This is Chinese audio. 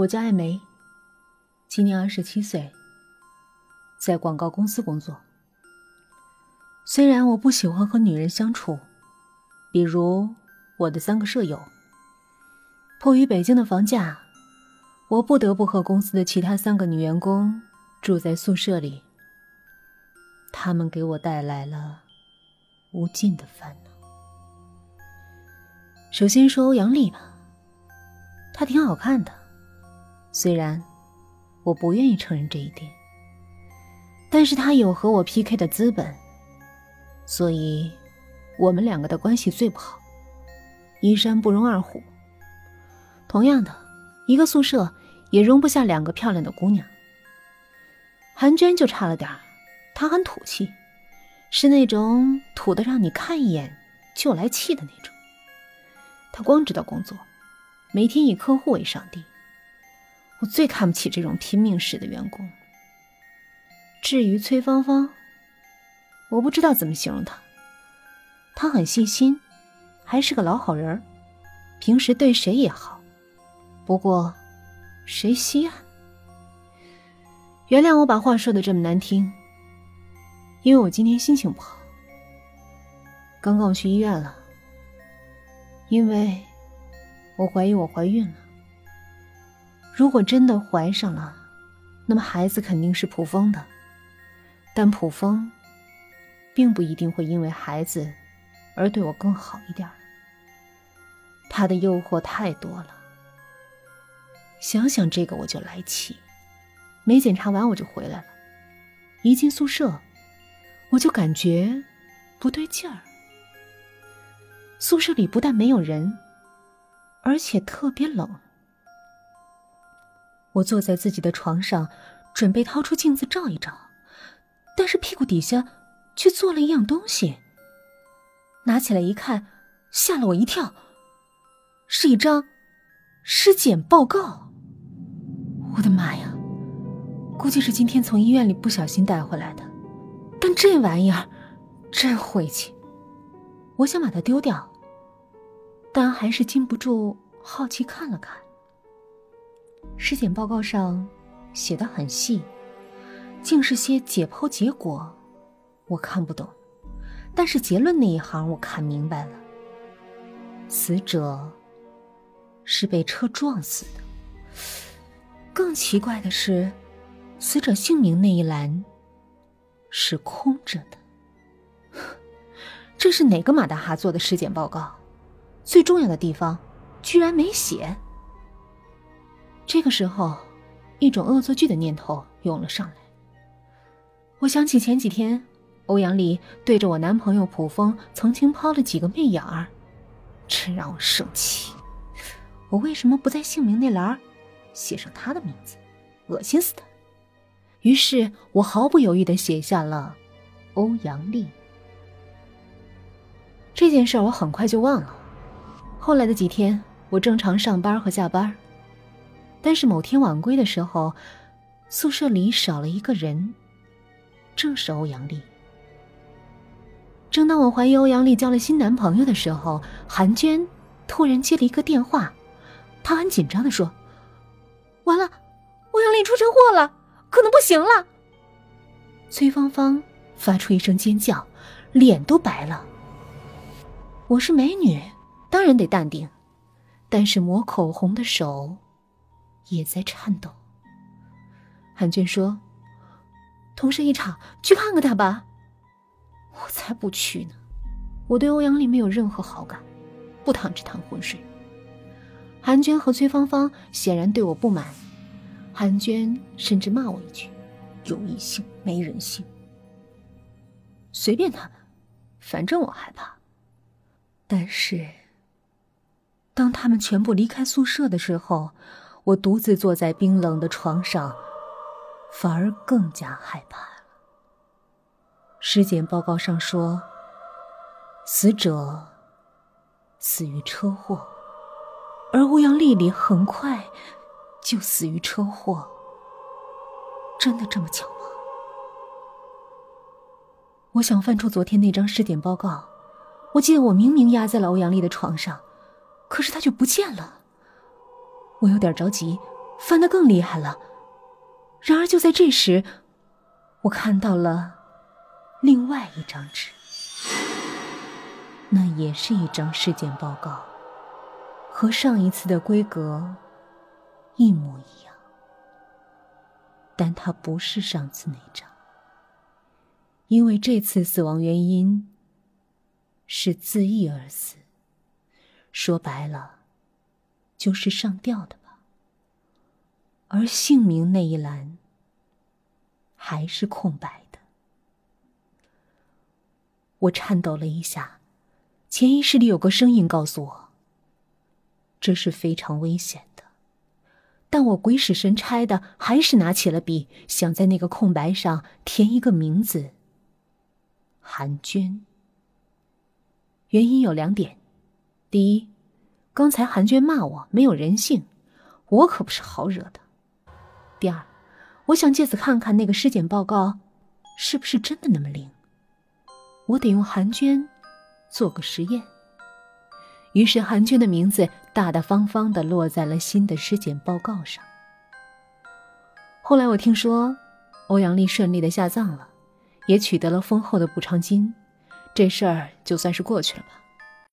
我叫艾梅，今年二十七岁，在广告公司工作。虽然我不喜欢和女人相处，比如我的三个舍友。迫于北京的房价，我不得不和公司的其他三个女员工住在宿舍里。他们给我带来了无尽的烦恼。首先说欧阳丽吧，她挺好看的。虽然我不愿意承认这一点，但是他有和我 PK 的资本，所以我们两个的关系最不好，一山不容二虎。同样的，一个宿舍也容不下两个漂亮的姑娘。韩娟就差了点儿她很土气，是那种土的让你看一眼就来气的那种。她光知道工作，每天以客户为上帝。我最看不起这种拼命式的员工。至于崔芳芳，我不知道怎么形容她。她很细心，还是个老好人平时对谁也好。不过，谁稀罕？原谅我把话说的这么难听，因为我今天心情不好。刚刚我去医院了，因为我怀疑我怀孕了。如果真的怀上了，那么孩子肯定是普风的，但普风并不一定会因为孩子而对我更好一点。他的诱惑太多了，想想这个我就来气。没检查完我就回来了，一进宿舍我就感觉不对劲儿。宿舍里不但没有人，而且特别冷。我坐在自己的床上，准备掏出镜子照一照，但是屁股底下却坐了一样东西。拿起来一看，吓了我一跳，是一张尸检报告。我的妈呀！估计是今天从医院里不小心带回来的，但这玩意儿真晦气。我想把它丢掉，但还是禁不住好奇看了看。尸检报告上写的很细，竟是些解剖结果，我看不懂。但是结论那一行我看明白了：死者是被车撞死的。更奇怪的是，死者姓名那一栏是空着的。这是哪个马大哈做的尸检报告？最重要的地方居然没写。这个时候，一种恶作剧的念头涌了上来。我想起前几天欧阳丽对着我男朋友普风曾经抛了几个媚眼儿，真让我生气。我为什么不在姓名那栏写上他的名字？恶心死他！于是我毫不犹豫的写下了欧阳丽。这件事我很快就忘了。后来的几天，我正常上班和下班。但是某天晚归的时候，宿舍里少了一个人，正是欧阳丽。正当我怀疑欧阳丽交了新男朋友的时候，韩娟突然接了一个电话，她很紧张的说：“完了，欧阳丽出车祸了，可能不行了。”崔芳芳发出一声尖叫，脸都白了。我是美女，当然得淡定，但是抹口红的手。也在颤抖。韩娟说：“同事一场，去看看他吧。”我才不去呢！我对欧阳丽没有任何好感，不淌这趟浑水。韩娟和崔芳芳显然对我不满，韩娟甚至骂我一句：“有异性没人性。”随便他们，反正我害怕。但是，当他们全部离开宿舍的时候，我独自坐在冰冷的床上，反而更加害怕了。尸检报告上说，死者死于车祸，而欧阳丽丽很快就死于车祸。真的这么巧吗？我想翻出昨天那张尸检报告，我记得我明明压在了欧阳丽的床上，可是她却不见了。我有点着急，翻得更厉害了。然而就在这时，我看到了另外一张纸，那也是一张尸检报告，和上一次的规格一模一样，但它不是上次那张，因为这次死亡原因是自缢而死。说白了，就是上吊的吧。而姓名那一栏还是空白的。我颤抖了一下，潜意识里有个声音告诉我，这是非常危险的。但我鬼使神差的，还是拿起了笔，想在那个空白上填一个名字。韩娟。原因有两点。第一，刚才韩娟骂我没有人性，我可不是好惹的。第二，我想借此看看那个尸检报告是不是真的那么灵。我得用韩娟做个实验。于是，韩娟的名字大大方方的落在了新的尸检报告上。后来我听说，欧阳丽顺利的下葬了，也取得了丰厚的补偿金，这事儿就算是过去了吧。